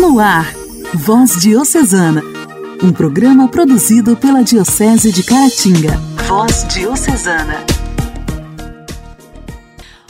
No ar, Voz Diocesana, um programa produzido pela Diocese de Caratinga. Voz Diocesana.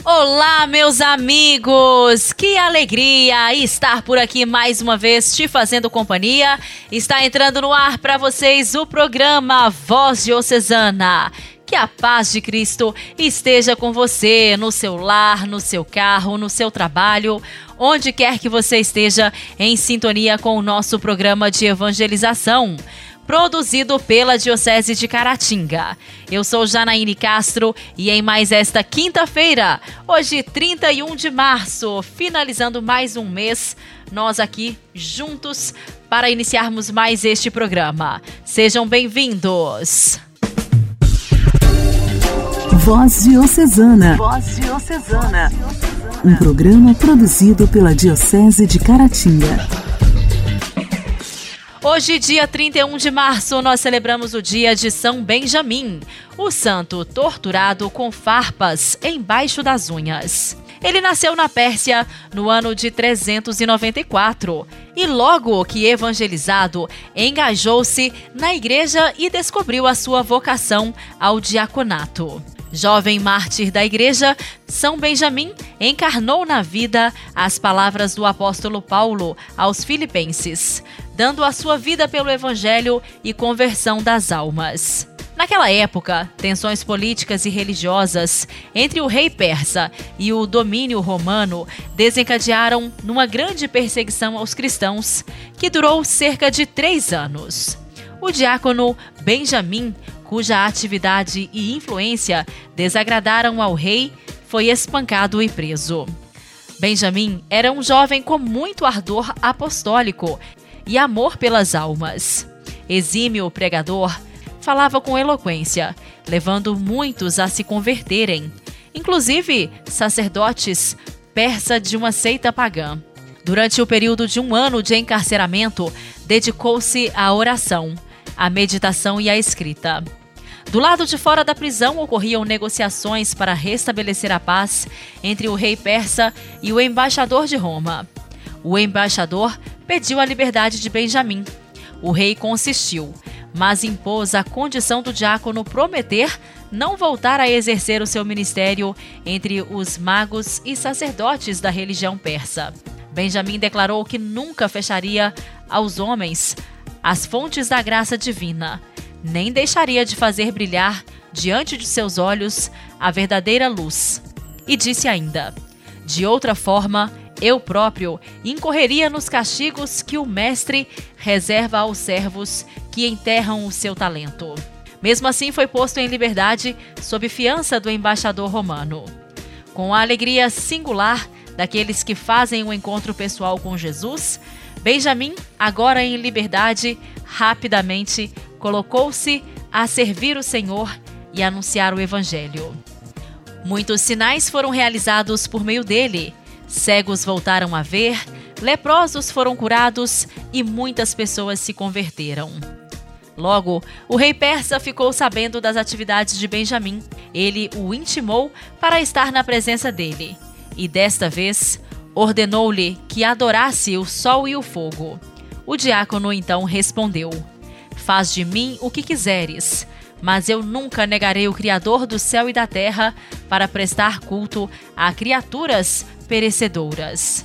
Olá, meus amigos! Que alegria estar por aqui mais uma vez te fazendo companhia. Está entrando no ar para vocês o programa Voz Diocesana. Que a paz de Cristo esteja com você no seu lar, no seu carro, no seu trabalho, onde quer que você esteja em sintonia com o nosso programa de evangelização produzido pela Diocese de Caratinga. Eu sou Janaíne Castro e em mais esta quinta-feira, hoje 31 de março, finalizando mais um mês, nós aqui juntos para iniciarmos mais este programa. Sejam bem-vindos! Voz Diocesana. Voz Diocesana. Um programa produzido pela Diocese de Caratinga. Hoje, dia 31 de março, nós celebramos o dia de São Benjamim, o santo torturado com farpas embaixo das unhas. Ele nasceu na Pérsia no ano de 394 e, logo que evangelizado, engajou-se na igreja e descobriu a sua vocação ao diaconato. Jovem mártir da igreja, São Benjamim encarnou na vida as palavras do apóstolo Paulo aos Filipenses, dando a sua vida pelo evangelho e conversão das almas. Naquela época, tensões políticas e religiosas entre o rei persa e o domínio romano desencadearam numa grande perseguição aos cristãos, que durou cerca de três anos. O diácono Benjamim cuja atividade e influência desagradaram ao rei, foi espancado e preso. Benjamim era um jovem com muito ardor apostólico e amor pelas almas. Exímio pregador, falava com eloquência, levando muitos a se converterem, inclusive sacerdotes persa de uma seita pagã. Durante o período de um ano de encarceramento, dedicou-se à oração, à meditação e à escrita. Do lado de fora da prisão ocorriam negociações para restabelecer a paz entre o rei persa e o embaixador de Roma. O embaixador pediu a liberdade de Benjamim. O rei consistiu, mas impôs a condição do diácono prometer não voltar a exercer o seu ministério entre os magos e sacerdotes da religião persa. Benjamim declarou que nunca fecharia aos homens as fontes da graça divina nem deixaria de fazer brilhar diante de seus olhos a verdadeira luz. E disse ainda: De outra forma, eu próprio incorreria nos castigos que o Mestre reserva aos servos que enterram o seu talento. Mesmo assim, foi posto em liberdade sob fiança do embaixador romano. Com a alegria singular daqueles que fazem o um encontro pessoal com Jesus, Benjamin, agora em liberdade, rapidamente colocou-se a servir o Senhor e anunciar o Evangelho. Muitos sinais foram realizados por meio dele. Cegos voltaram a ver, leprosos foram curados e muitas pessoas se converteram. Logo, o rei persa ficou sabendo das atividades de Benjamim. Ele o intimou para estar na presença dele. E desta vez, ordenou-lhe que adorasse o sol e o fogo. O diácono então respondeu: Faz de mim o que quiseres, mas eu nunca negarei o Criador do céu e da terra para prestar culto a criaturas perecedoras.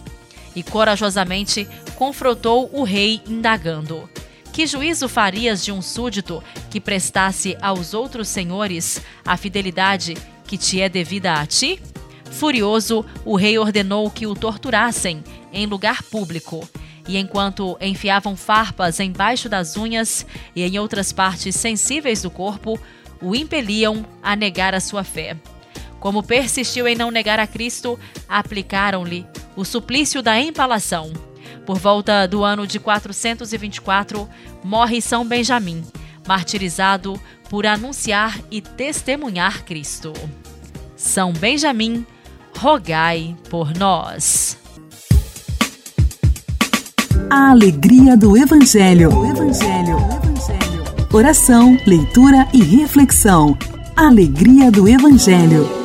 E corajosamente confrontou o rei, indagando: Que juízo farias de um súdito que prestasse aos outros senhores a fidelidade que te é devida a ti? Furioso, o rei ordenou que o torturassem em lugar público e enquanto enfiavam farpas embaixo das unhas e em outras partes sensíveis do corpo, o impeliam a negar a sua fé. Como persistiu em não negar a Cristo, aplicaram-lhe o suplício da empalação. Por volta do ano de 424, morre São Benjamim, martirizado por anunciar e testemunhar Cristo. São Benjamim, rogai por nós. A alegria do Evangelho. O Evangelho. Evangelho. Oração, leitura e reflexão. Alegria do Evangelho.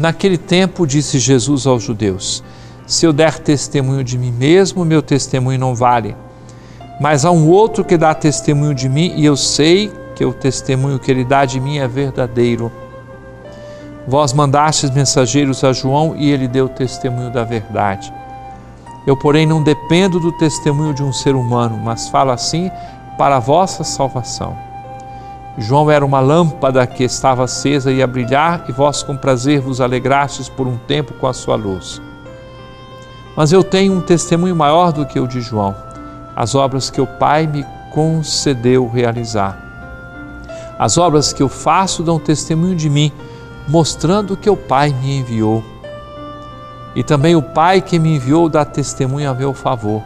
Naquele tempo, disse Jesus aos judeus: Se eu der testemunho de mim mesmo, meu testemunho não vale. Mas há um outro que dá testemunho de mim, e eu sei que o testemunho que ele dá de mim é verdadeiro. Vós mandastes mensageiros a João e ele deu testemunho da verdade. Eu, porém, não dependo do testemunho de um ser humano, mas falo assim para a vossa salvação. João era uma lâmpada que estava acesa e a brilhar, e vós com prazer vos alegrastes por um tempo com a sua luz. Mas eu tenho um testemunho maior do que o de João, as obras que o Pai me concedeu realizar. As obras que eu faço dão testemunho de mim, mostrando que o Pai me enviou. E também o Pai que me enviou dá testemunho a meu favor.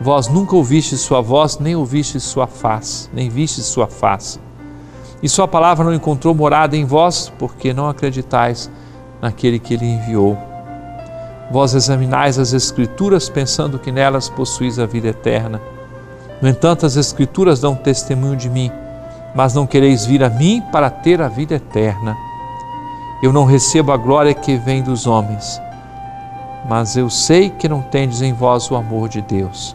Vós nunca ouvistes sua voz, nem ouvistes sua face, nem vistes sua face e Sua palavra não encontrou morada em vós, porque não acreditais naquele que Ele enviou. Vós examinais as Escrituras, pensando que nelas possuís a vida eterna. No entanto, as Escrituras dão testemunho de mim, mas não quereis vir a mim para ter a vida eterna. Eu não recebo a glória que vem dos homens, mas eu sei que não tendes em vós o amor de Deus.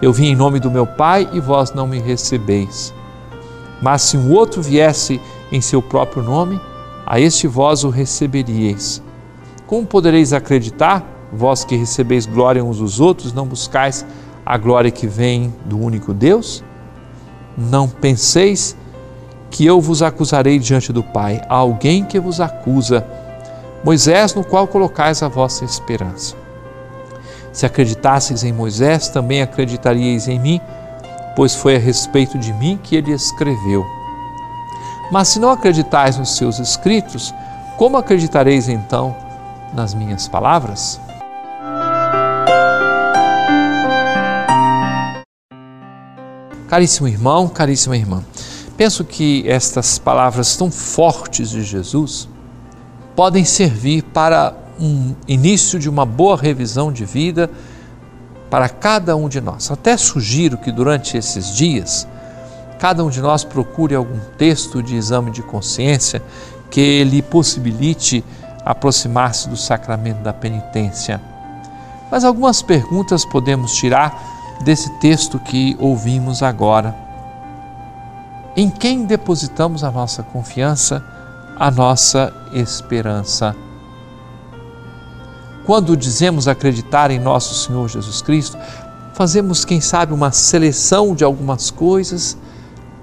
Eu vim em nome do meu Pai e vós não me recebeis. Mas se um outro viesse em seu próprio nome, a este vós o receberíeis. Como podereis acreditar, vós que recebeis glória uns dos outros, não buscais a glória que vem do único Deus? Não penseis que eu vos acusarei diante do Pai, há alguém que vos acusa, Moisés, no qual colocais a vossa esperança. Se acreditasseis em Moisés, também acreditaríeis em mim pois foi a respeito de mim que ele escreveu. Mas se não acreditais nos seus escritos, como acreditareis então nas minhas palavras? Caríssimo irmão, caríssima irmã, penso que estas palavras tão fortes de Jesus podem servir para um início de uma boa revisão de vida para cada um de nós. Até sugiro que durante esses dias, cada um de nós procure algum texto de exame de consciência que lhe possibilite aproximar-se do sacramento da penitência. Mas algumas perguntas podemos tirar desse texto que ouvimos agora. Em quem depositamos a nossa confiança, a nossa esperança? Quando dizemos acreditar em nosso Senhor Jesus Cristo, fazemos, quem sabe, uma seleção de algumas coisas.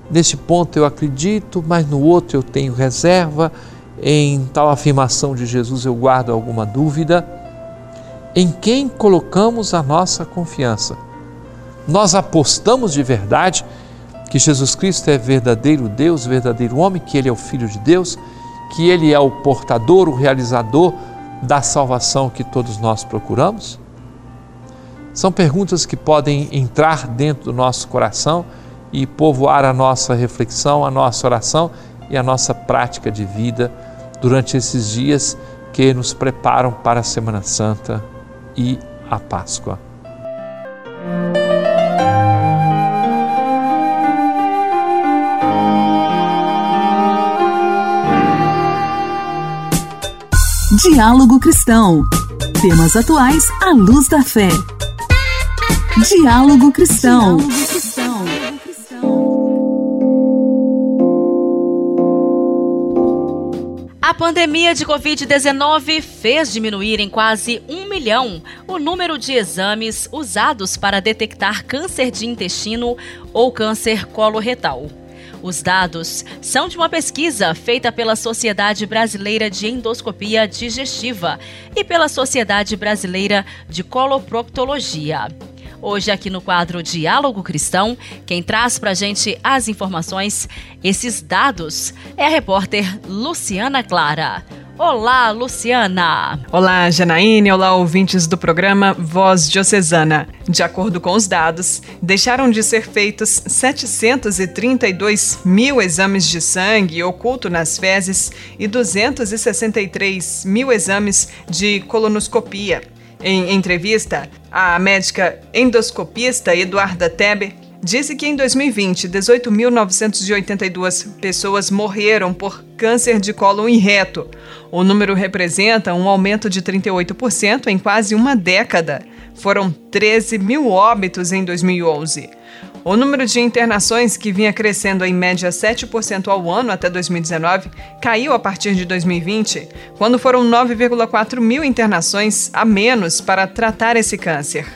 Neste ponto eu acredito, mas no outro eu tenho reserva. Em tal afirmação de Jesus eu guardo alguma dúvida. Em quem colocamos a nossa confiança? Nós apostamos de verdade que Jesus Cristo é verdadeiro Deus, verdadeiro homem, que Ele é o Filho de Deus, que Ele é o portador, o realizador da salvação que todos nós procuramos? São perguntas que podem entrar dentro do nosso coração e povoar a nossa reflexão, a nossa oração e a nossa prática de vida durante esses dias que nos preparam para a Semana Santa e a Páscoa. Diálogo Cristão. Temas atuais à luz da fé. Diálogo Cristão. A pandemia de Covid-19 fez diminuir em quase um milhão o número de exames usados para detectar câncer de intestino ou câncer coloretal. Os dados são de uma pesquisa feita pela Sociedade Brasileira de Endoscopia Digestiva e pela Sociedade Brasileira de Coloproctologia. Hoje, aqui no quadro Diálogo Cristão, quem traz para a gente as informações, esses dados, é a repórter Luciana Clara. Olá, Luciana. Olá, Janaíne. Olá, ouvintes do programa Voz Diocesana. De acordo com os dados, deixaram de ser feitos 732 mil exames de sangue oculto nas fezes e 263 mil exames de colonoscopia. Em entrevista, a médica endoscopista Eduarda Tebe disse que em 2020, 18.982 pessoas morreram por câncer de colo em reto. O número representa um aumento de 38% em quase uma década. Foram 13 mil óbitos em 2011. O número de internações, que vinha crescendo em média 7% ao ano até 2019, caiu a partir de 2020, quando foram 9,4 mil internações a menos para tratar esse câncer.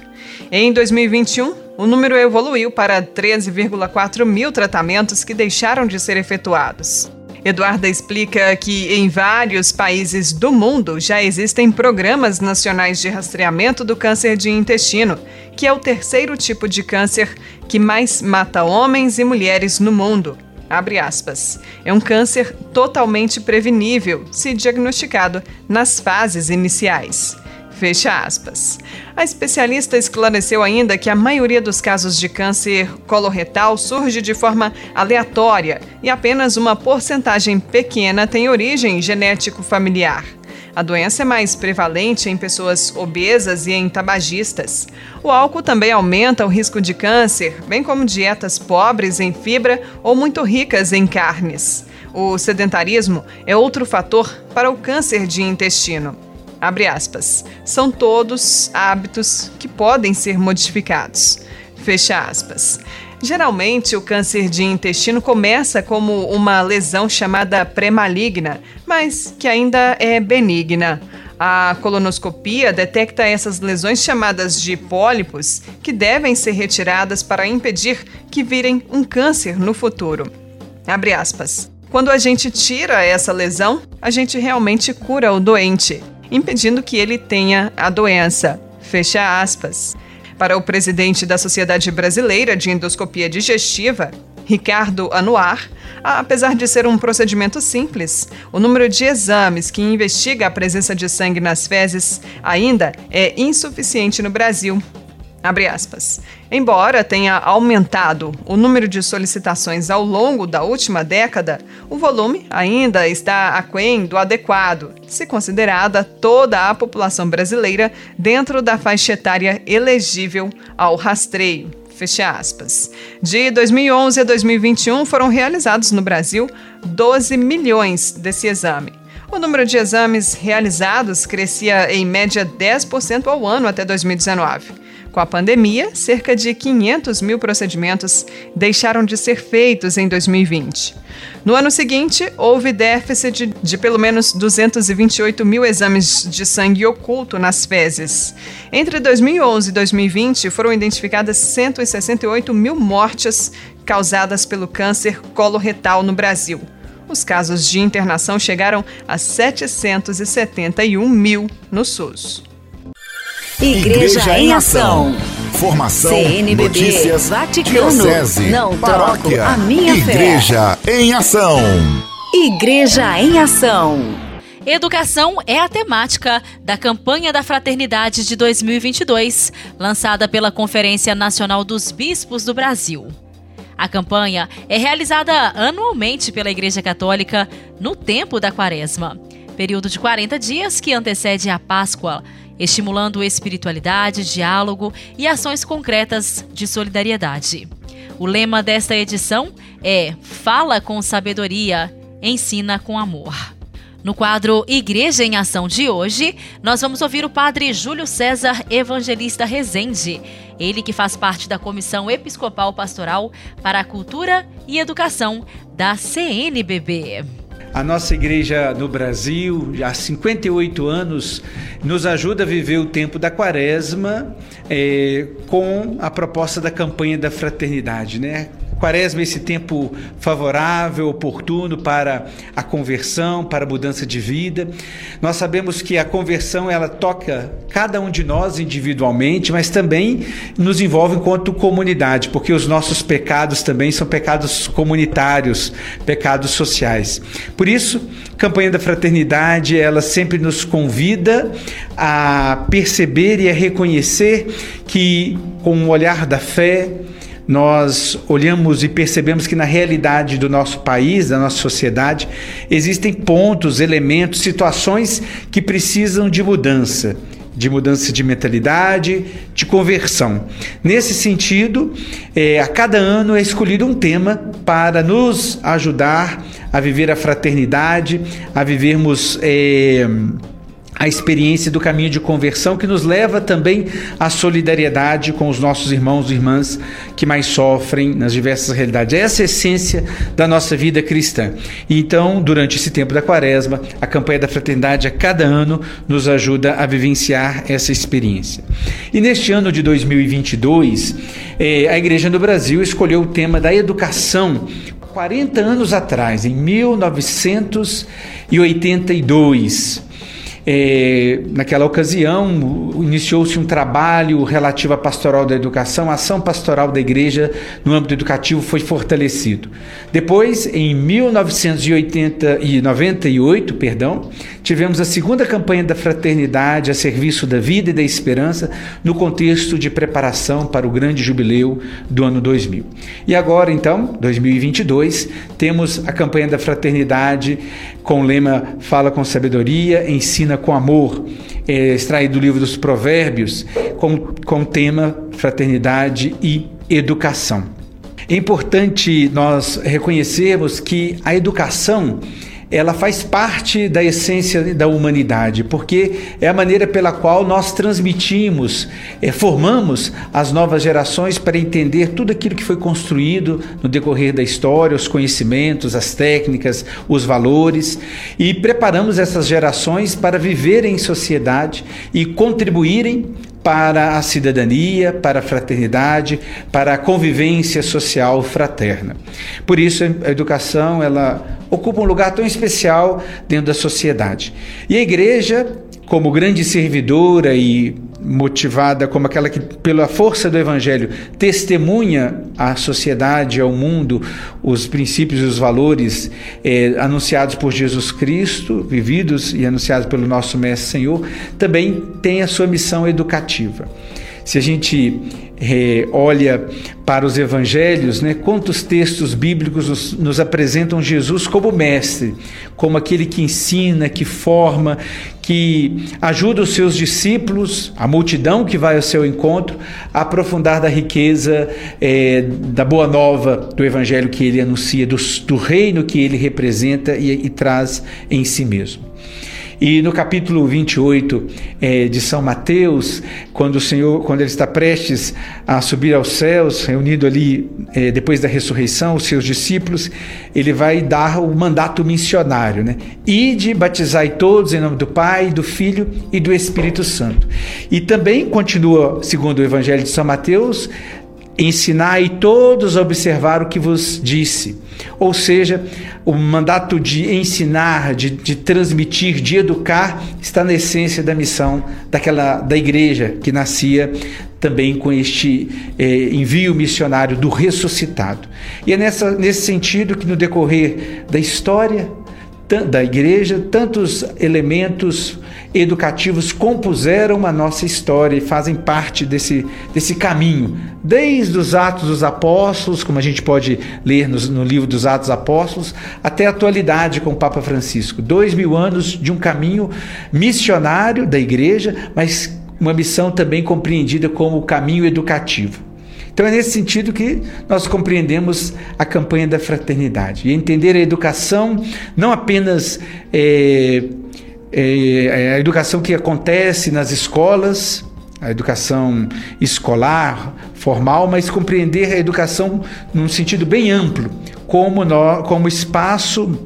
Em 2021, o número evoluiu para 13,4 mil tratamentos que deixaram de ser efetuados. Eduarda explica que em vários países do mundo já existem programas nacionais de rastreamento do câncer de intestino, que é o terceiro tipo de câncer que mais mata homens e mulheres no mundo. É um câncer totalmente prevenível se diagnosticado nas fases iniciais. Fecha aspas. A especialista esclareceu ainda que a maioria dos casos de câncer coloretal surge de forma aleatória e apenas uma porcentagem pequena tem origem genético-familiar. A doença é mais prevalente em pessoas obesas e em tabagistas. O álcool também aumenta o risco de câncer, bem como dietas pobres em fibra ou muito ricas em carnes. O sedentarismo é outro fator para o câncer de intestino. Abre aspas. São todos hábitos que podem ser modificados. Fecha aspas. Geralmente, o câncer de intestino começa como uma lesão chamada pré-maligna, mas que ainda é benigna. A colonoscopia detecta essas lesões chamadas de pólipos, que devem ser retiradas para impedir que virem um câncer no futuro. Abre aspas. Quando a gente tira essa lesão, a gente realmente cura o doente impedindo que ele tenha a doença. Fecha aspas. Para o presidente da Sociedade Brasileira de Endoscopia Digestiva, Ricardo Anuar, apesar de ser um procedimento simples, o número de exames que investiga a presença de sangue nas fezes ainda é insuficiente no Brasil. Embora tenha aumentado o número de solicitações ao longo da última década, o volume ainda está aquém do adequado, se considerada toda a população brasileira dentro da faixa etária elegível ao rastreio. Fecha aspas. De 2011 a 2021 foram realizados no Brasil 12 milhões desse exame. O número de exames realizados crescia em média 10% ao ano até 2019. Com a pandemia, cerca de 500 mil procedimentos deixaram de ser feitos em 2020. No ano seguinte, houve déficit de, de, pelo menos 228 mil exames de sangue oculto nas fezes. Entre 2011 e 2020, foram identificadas 168 mil mortes causadas pelo câncer coloretal no Brasil. Os casos de internação chegaram a 771 mil no SUS. Igreja, Igreja em Ação. Formação, CNBB, notícias, Vaticano, diocese, não paróquia, a minha Igreja fé. em Ação. Igreja em Ação. Educação é a temática da campanha da Fraternidade de 2022, lançada pela Conferência Nacional dos Bispos do Brasil. A campanha é realizada anualmente pela Igreja Católica no tempo da Quaresma, período de 40 dias que antecede a Páscoa estimulando espiritualidade, diálogo e ações concretas de solidariedade. O lema desta edição é Fala com sabedoria, ensina com amor. No quadro Igreja em Ação de hoje, nós vamos ouvir o padre Júlio César Evangelista Rezende, ele que faz parte da Comissão Episcopal Pastoral para a Cultura e Educação da CNBB. A nossa igreja no Brasil, há 58 anos, nos ajuda a viver o tempo da quaresma é, com a proposta da campanha da fraternidade, né? Quaresma é esse tempo favorável, oportuno para a conversão, para a mudança de vida. Nós sabemos que a conversão ela toca cada um de nós individualmente, mas também nos envolve enquanto comunidade, porque os nossos pecados também são pecados comunitários, pecados sociais. Por isso, a campanha da fraternidade, ela sempre nos convida a perceber e a reconhecer que com o olhar da fé, nós olhamos e percebemos que na realidade do nosso país, da nossa sociedade, existem pontos, elementos, situações que precisam de mudança, de mudança de mentalidade, de conversão. Nesse sentido, é, a cada ano é escolhido um tema para nos ajudar a viver a fraternidade, a vivermos. É, a experiência do caminho de conversão que nos leva também à solidariedade com os nossos irmãos e irmãs que mais sofrem nas diversas realidades. Essa é a essência da nossa vida cristã. E então, durante esse tempo da quaresma, a campanha da fraternidade a cada ano nos ajuda a vivenciar essa experiência. E neste ano de 2022, eh, a Igreja no Brasil escolheu o tema da educação 40 anos atrás, em 1982. É, naquela ocasião, iniciou-se um trabalho relativo à pastoral da educação, a ação pastoral da igreja no âmbito educativo foi fortalecido. Depois, em 1998, perdão, tivemos a segunda campanha da fraternidade a serviço da vida e da esperança no contexto de preparação para o grande jubileu do ano 2000. E agora, então, 2022, temos a campanha da fraternidade com o lema Fala com sabedoria, ensina com amor, é, extraído do livro dos Provérbios, com, com o tema fraternidade e educação. É importante nós reconhecermos que a educação ela faz parte da essência da humanidade, porque é a maneira pela qual nós transmitimos, é, formamos as novas gerações para entender tudo aquilo que foi construído no decorrer da história, os conhecimentos, as técnicas, os valores, e preparamos essas gerações para viverem em sociedade e contribuírem para a cidadania, para a fraternidade, para a convivência social fraterna. Por isso a educação ela ocupa um lugar tão especial dentro da sociedade. E a igreja, como grande servidora e motivada como aquela que, pela força do Evangelho, testemunha à sociedade, ao mundo, os princípios e os valores eh, anunciados por Jesus Cristo, vividos e anunciados pelo nosso Mestre Senhor, também tem a sua missão educativa. Se a gente é, olha para os evangelhos, né, quantos textos bíblicos nos, nos, apresentam Jesus como mestre, como aquele que ensina, que forma, que ajuda os seus discípulos, a multidão que vai ao seu encontro, a aprofundar da riqueza é, da boa nova do evangelho que ele anuncia, do, do reino que ele representa e, e traz em si mesmo. E no capítulo 28 é, de São Mateus, quando o Senhor, quando ele está prestes a subir aos céus, reunido ali é, depois da ressurreição, os seus discípulos, ele vai dar o mandato missionário, né? Ide, batizai todos em nome do Pai, do Filho e do Espírito Santo. E também continua, segundo o Evangelho de São Mateus, ensinai todos a observar o que vos disse. Ou seja, o mandato de ensinar, de, de, transmitir, de educar, está na essência da missão daquela da igreja que nascia também com este eh, envio missionário do ressuscitado. E é nessa, nesse sentido que no decorrer da história da igreja, tantos elementos educativos compuseram a nossa história e fazem parte desse, desse caminho, desde os Atos dos Apóstolos, como a gente pode ler no, no livro dos Atos Apóstolos, até a atualidade com o Papa Francisco. Dois mil anos de um caminho missionário da igreja, mas uma missão também compreendida como o caminho educativo. Então é nesse sentido que nós compreendemos a campanha da fraternidade. E entender a educação não apenas é, é, a educação que acontece nas escolas, a educação escolar, formal, mas compreender a educação num sentido bem amplo, como, como espaço,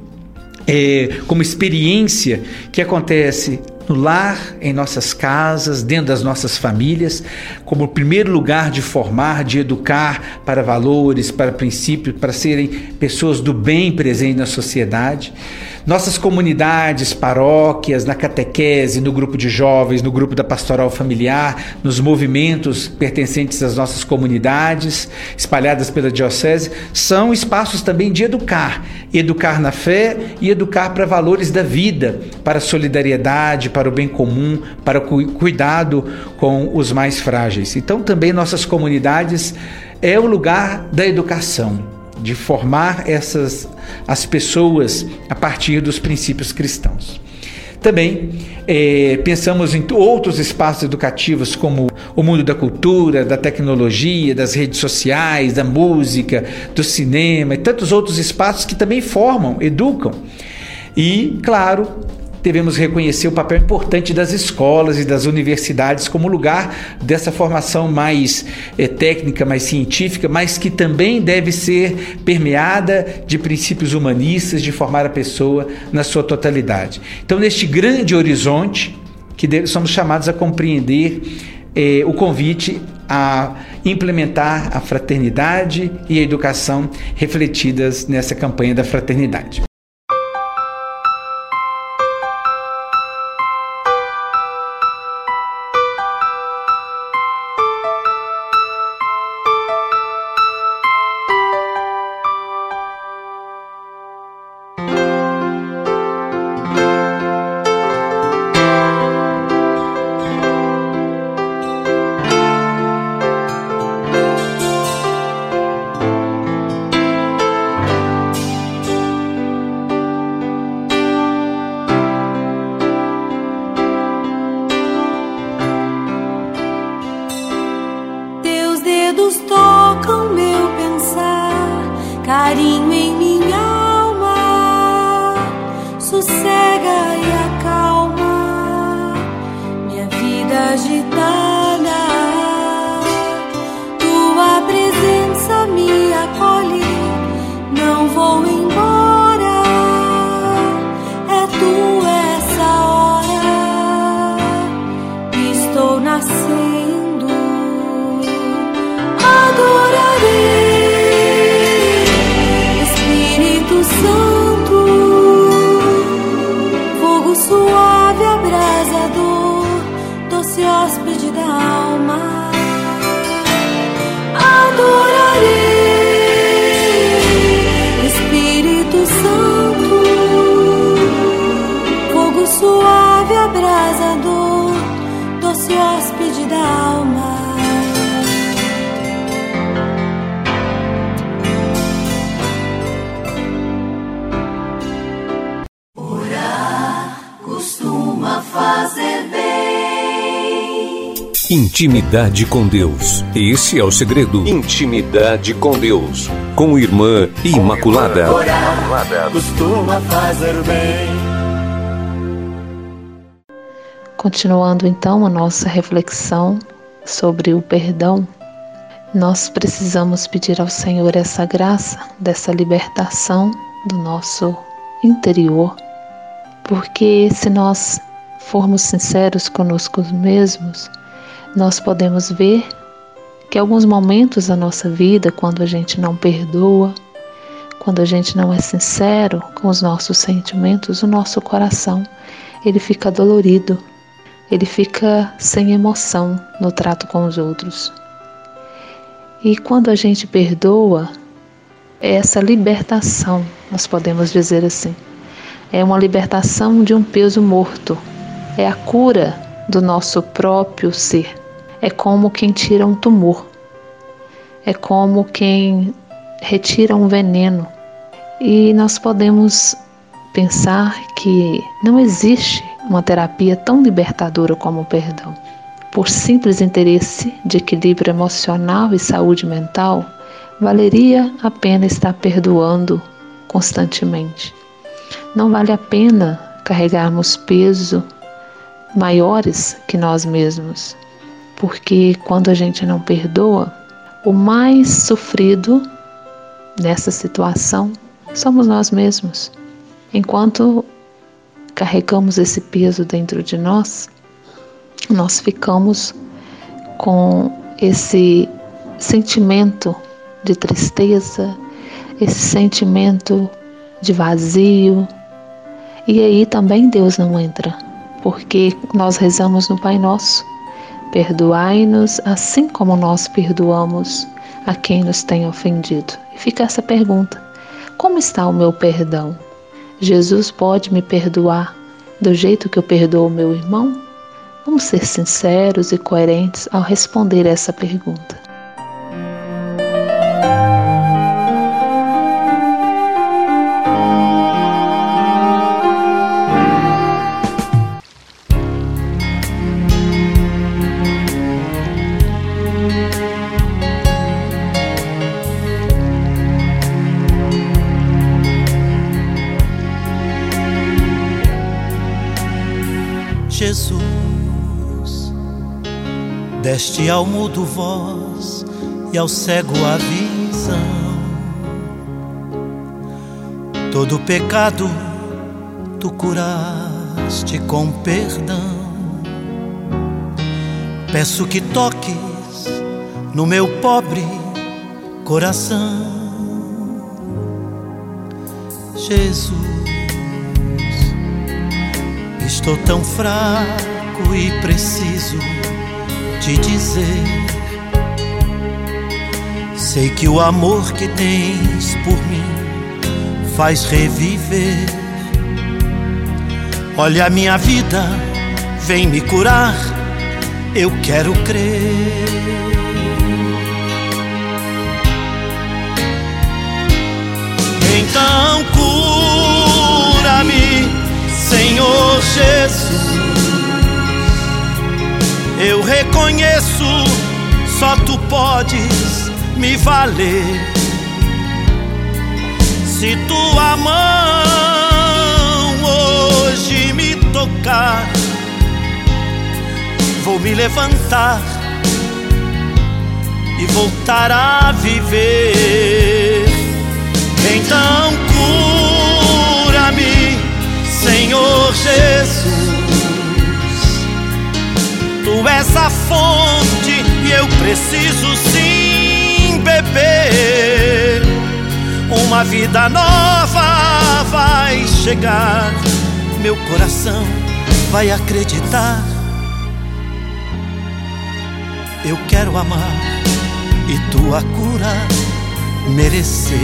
é, como experiência que acontece no lar, em nossas casas, dentro das nossas famílias, como primeiro lugar de formar, de educar para valores, para princípios, para serem pessoas do bem presentes na sociedade. Nossas comunidades, paróquias, na catequese, no grupo de jovens, no grupo da pastoral familiar, nos movimentos pertencentes às nossas comunidades, espalhadas pela diocese, são espaços também de educar, educar na fé e educar para valores da vida, para solidariedade, para o bem comum, para o cuidado com os mais frágeis. Então, também nossas comunidades é o lugar da educação, de formar essas as pessoas a partir dos princípios cristãos. Também é, pensamos em outros espaços educativos, como o mundo da cultura, da tecnologia, das redes sociais, da música, do cinema e tantos outros espaços que também formam, educam. E, claro, devemos reconhecer o papel importante das escolas e das universidades como lugar dessa formação mais é, técnica, mais científica, mas que também deve ser permeada de princípios humanistas, de formar a pessoa na sua totalidade. Então, neste grande horizonte, que somos chamados a compreender eh, o convite a implementar a fraternidade e a educação refletidas nessa campanha da fraternidade. Intimidade com Deus. Esse é o segredo. Intimidade com Deus. Com Irmã Imaculada. costuma fazer bem. Continuando então a nossa reflexão sobre o perdão, nós precisamos pedir ao Senhor essa graça, dessa libertação do nosso interior, porque se nós formos sinceros conosco mesmos, nós podemos ver que alguns momentos da nossa vida, quando a gente não perdoa, quando a gente não é sincero com os nossos sentimentos, o nosso coração, ele fica dolorido, ele fica sem emoção no trato com os outros. E quando a gente perdoa, é essa libertação, nós podemos dizer assim, é uma libertação de um peso morto, é a cura do nosso próprio ser é como quem tira um tumor, é como quem retira um veneno. E nós podemos pensar que não existe uma terapia tão libertadora como o perdão. Por simples interesse de equilíbrio emocional e saúde mental, valeria a pena estar perdoando constantemente. Não vale a pena carregarmos peso maiores que nós mesmos porque quando a gente não perdoa, o mais sofrido nessa situação somos nós mesmos. Enquanto carregamos esse peso dentro de nós, nós ficamos com esse sentimento de tristeza, esse sentimento de vazio. E aí também Deus não entra, porque nós rezamos no Pai Nosso: perdoai-nos assim como nós perdoamos a quem nos tem ofendido. E fica essa pergunta: como está o meu perdão? Jesus pode me perdoar do jeito que eu perdoo o meu irmão? Vamos ser sinceros e coerentes ao responder essa pergunta. Deste ao mudo voz e ao cego a visão. Todo pecado tu curaste com perdão. Peço que toques no meu pobre coração. Jesus, estou tão fraco e preciso te dizer. Sei que o amor que tens por mim faz reviver. Olha a minha vida, vem me curar, eu quero crer. Então cura-me, Senhor Jesus. Eu reconheço, só tu podes me valer. Se tua mão hoje me tocar, vou me levantar e voltar a viver. Então cura-me, Senhor Jesus. Tu és a fonte e eu preciso sim beber. Uma vida nova vai chegar, meu coração vai acreditar. Eu quero amar e tua cura merecer.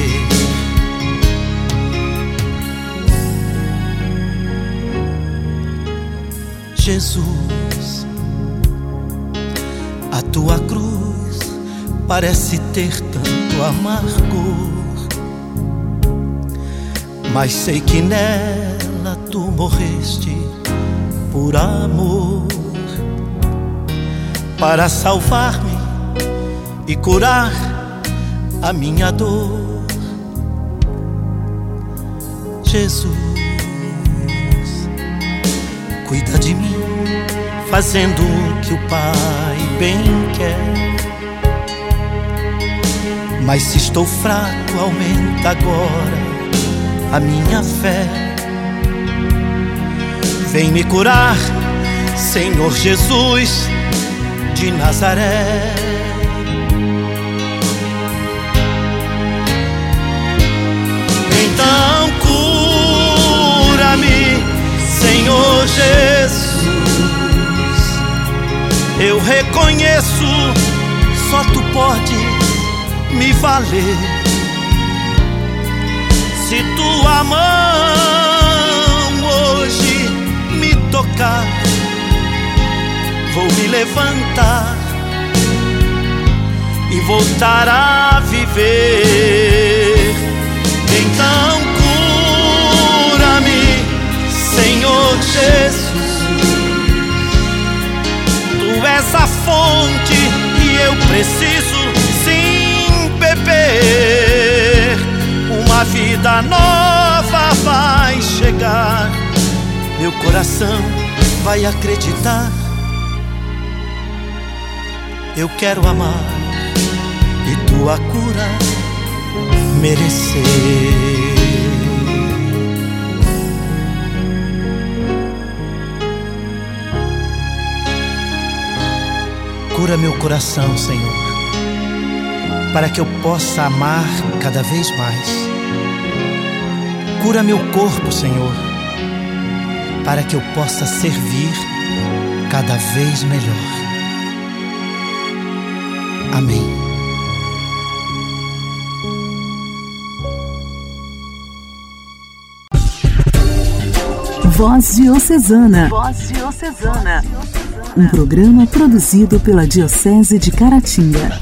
Jesus a tua cruz parece ter tanto amargor, mas sei que nela tu morreste por amor. Para salvar-me e curar a minha dor. Jesus, cuida de mim, fazendo o que o Pai bem quer. Mas se estou fraco, aumenta agora a minha fé. Vem me curar, Senhor Jesus de Nazaré. Então cura-me, Senhor Jesus eu reconheço, só tu podes me valer. Se tua mão hoje me tocar, vou me levantar e voltar a viver. Então cura-me, Senhor Jesus és a fonte e eu preciso sim beber. Uma vida nova vai chegar. Meu coração vai acreditar. Eu quero amar e tua cura merecer. Cura meu coração, Senhor, para que eu possa amar cada vez mais. Cura meu corpo, Senhor, para que eu possa servir cada vez melhor. Amém. Voz Diocesana. Voz Diocesana. Um programa produzido pela Diocese de Caratinga.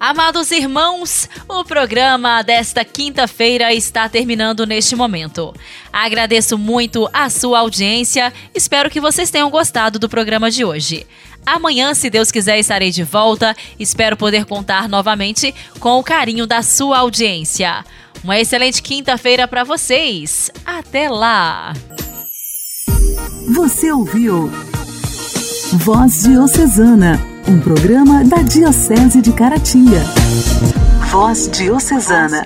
Amados irmãos, o programa desta quinta-feira está terminando neste momento. Agradeço muito a sua audiência, espero que vocês tenham gostado do programa de hoje. Amanhã, se Deus quiser, estarei de volta. Espero poder contar novamente com o carinho da sua audiência. Uma excelente quinta-feira para vocês. Até lá! Você ouviu Voz Diocesana, um programa da Diocese de Caratinga. Voz Diocesana.